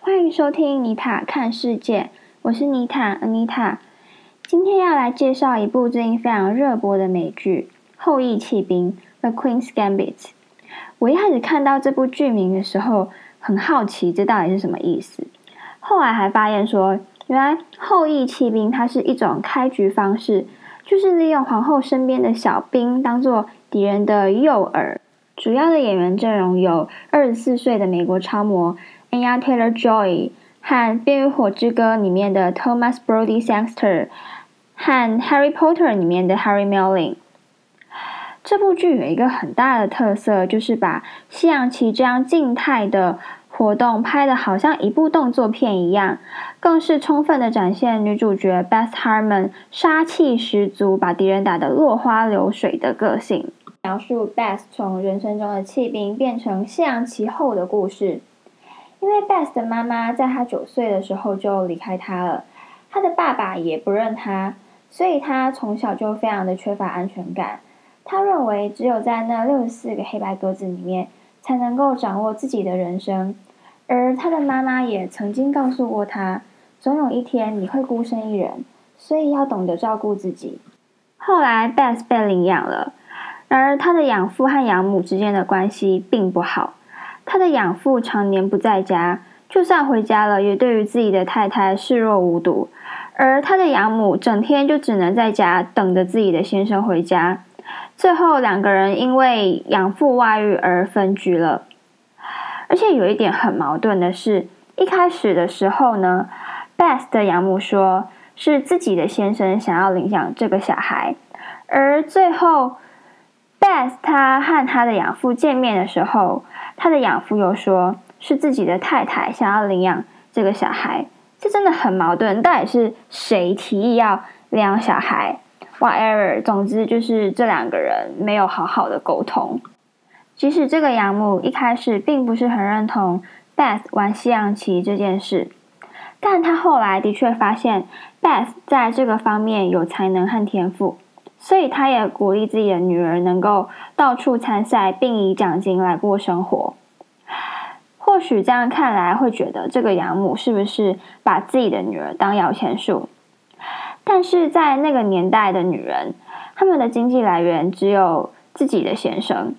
欢迎收听妮塔看世界，我是妮塔 Anita。今天要来介绍一部最近非常热播的美剧《后羿弃兵》（The Queen's Gambit）。我一开始看到这部剧名的时候，很好奇这到底是什么意思。后来还发现说，原来后羿弃兵它是一种开局方式，就是利用皇后身边的小兵当做敌人的诱饵。主要的演员阵容有二十四岁的美国超模 Anya Taylor Joy 和《冰与火之歌》里面的 Thomas Brody Sangster 和《Harry Potter》里面的 Harry Melling。这部剧有一个很大的特色，就是把西洋棋这样静态的活动拍的好像一部动作片一样，更是充分的展现女主角 Beth Harmon 杀气十足，把敌人打得落花流水的个性。描述 Beth 从人生中的弃兵变成夕阳其后的故事。因为 Beth 的妈妈在她九岁的时候就离开她了，她的爸爸也不认她，所以她从小就非常的缺乏安全感。她认为只有在那六十四个黑白格子里面，才能够掌握自己的人生。而他的妈妈也曾经告诉过他，总有一天你会孤身一人，所以要懂得照顾自己。后来，Bess 被领养了。然而，他的养父和养母之间的关系并不好。他的养父常年不在家，就算回家了，也对于自己的太太视若无睹。而他的养母整天就只能在家等着自己的先生回家。最后，两个人因为养父外遇而分居了。而且有一点很矛盾的是，一开始的时候呢，Beth 的养母说是自己的先生想要领养这个小孩，而最后。Beth 他和他的养父见面的时候，他的养父又说是自己的太太想要领养这个小孩，这真的很矛盾。到底是谁提议要领养小孩？Whatever，总之就是这两个人没有好好的沟通。即使这个养母一开始并不是很认同 Beth 玩西洋棋这件事，但他后来的确发现 Beth 在这个方面有才能和天赋。所以，他也鼓励自己的女儿能够到处参赛，并以奖金来过生活。或许这样看来，会觉得这个养母是不是把自己的女儿当摇钱树？但是在那个年代的女人，他们的经济来源只有自己的先生。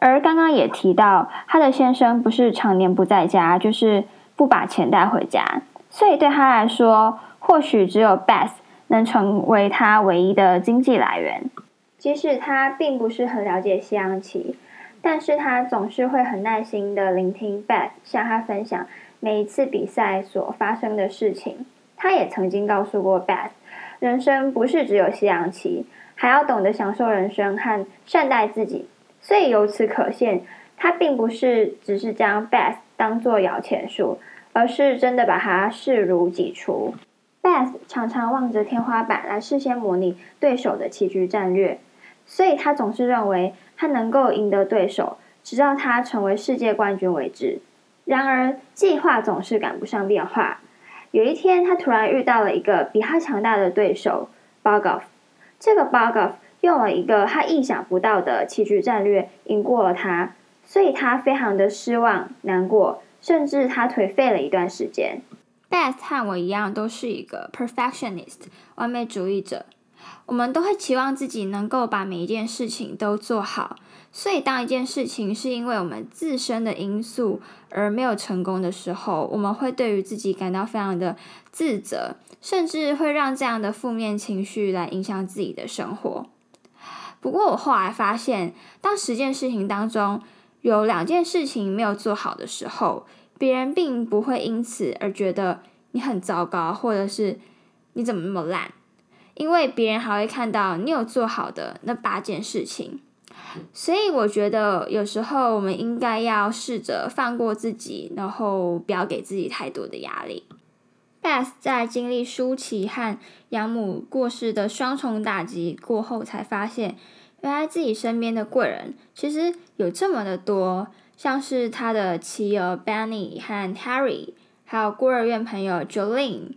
而刚刚也提到，他的先生不是常年不在家，就是不把钱带回家。所以对他来说，或许只有 Beth。能成为他唯一的经济来源。即使他并不是很了解西洋棋，但是他总是会很耐心的聆听 Beth 向他分享每一次比赛所发生的事情。他也曾经告诉过 Beth，人生不是只有西洋棋，还要懂得享受人生和善待自己。所以由此可见，他并不是只是将 Beth 当做摇钱树，而是真的把他视如己出。Beth 常常望着天花板来事先模拟对手的棋局战略，所以他总是认为他能够赢得对手，直到他成为世界冠军为止。然而，计划总是赶不上变化。有一天，他突然遇到了一个比他强大的对手 Bogov。这个 Bogov 用了一个他意想不到的棋局战略赢过了他，所以他非常的失望、难过，甚至他颓废了一段时间。Beth 和我一样，都是一个 perfectionist 完美主义者。我们都会期望自己能够把每一件事情都做好，所以当一件事情是因为我们自身的因素而没有成功的时候，我们会对于自己感到非常的自责，甚至会让这样的负面情绪来影响自己的生活。不过我后来发现，当十件事情当中有两件事情没有做好的时候，别人并不会因此而觉得你很糟糕，或者是你怎么那么烂，因为别人还会看到你有做好的那八件事情。所以我觉得有时候我们应该要试着放过自己，然后不要给自己太多的压力。Beth 在经历舒淇和养母过世的双重打击过后，才发现原来自己身边的贵人其实有这么的多。像是他的妻儿 Benny 和 Harry，还有孤儿院朋友 Jolene，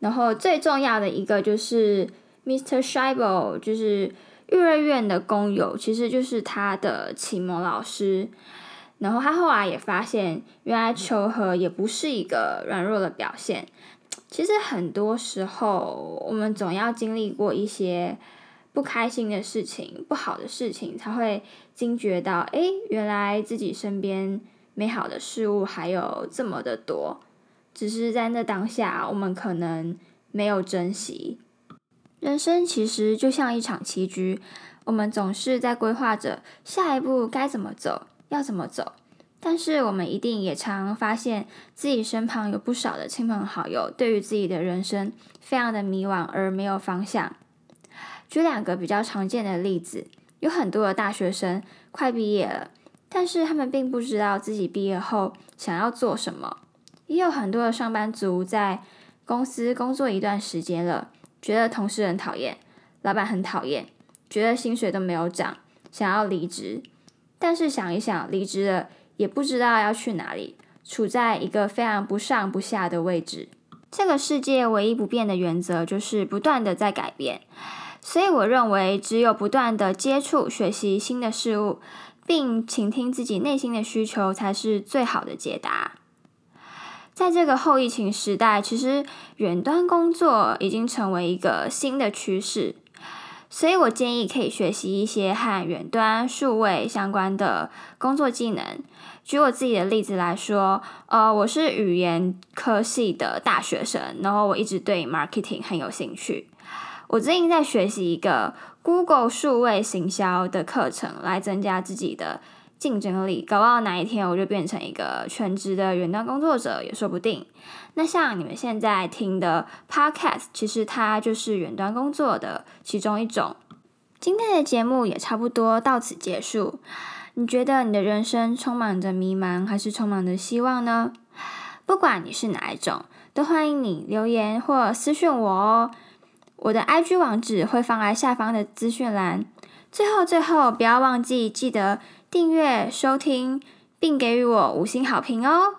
然后最重要的一个就是 Mr. s h i b o 就是育儿园的工友其实就是他的启蒙老师。然后他后来也发现，原来求和也不是一个软弱的表现。其实很多时候，我们总要经历过一些不开心的事情、不好的事情，才会惊觉到，哎，原来自己身边美好的事物还有这么的多。只是在那当下，我们可能没有珍惜。人生其实就像一场棋局，我们总是在规划着下一步该怎么走。要怎么走？但是我们一定也常发现自己身旁有不少的亲朋好友，对于自己的人生非常的迷惘而没有方向。举两个比较常见的例子，有很多的大学生快毕业了，但是他们并不知道自己毕业后想要做什么；也有很多的上班族在公司工作一段时间了，觉得同事很讨厌，老板很讨厌，觉得薪水都没有涨，想要离职。但是想一想，离职了也不知道要去哪里，处在一个非常不上不下的位置。这个世界唯一不变的原则就是不断的在改变，所以我认为只有不断的接触、学习新的事物，并倾听自己内心的需求，才是最好的解答。在这个后疫情时代，其实远端工作已经成为一个新的趋势。所以我建议可以学习一些和远端数位相关的工作技能。举我自己的例子来说，呃，我是语言科系的大学生，然后我一直对 marketing 很有兴趣。我最近在学习一个 Google 数位行销的课程，来增加自己的。竞争力，搞不好哪一天我就变成一个全职的远端工作者也说不定。那像你们现在听的 Podcast，其实它就是远端工作的其中一种。今天的节目也差不多到此结束。你觉得你的人生充满着迷茫，还是充满着希望呢？不管你是哪一种，都欢迎你留言或私讯我哦。我的 IG 网址会放在下方的资讯栏。最后，最后不要忘记记得。订阅、收听，并给予我五星好评哦！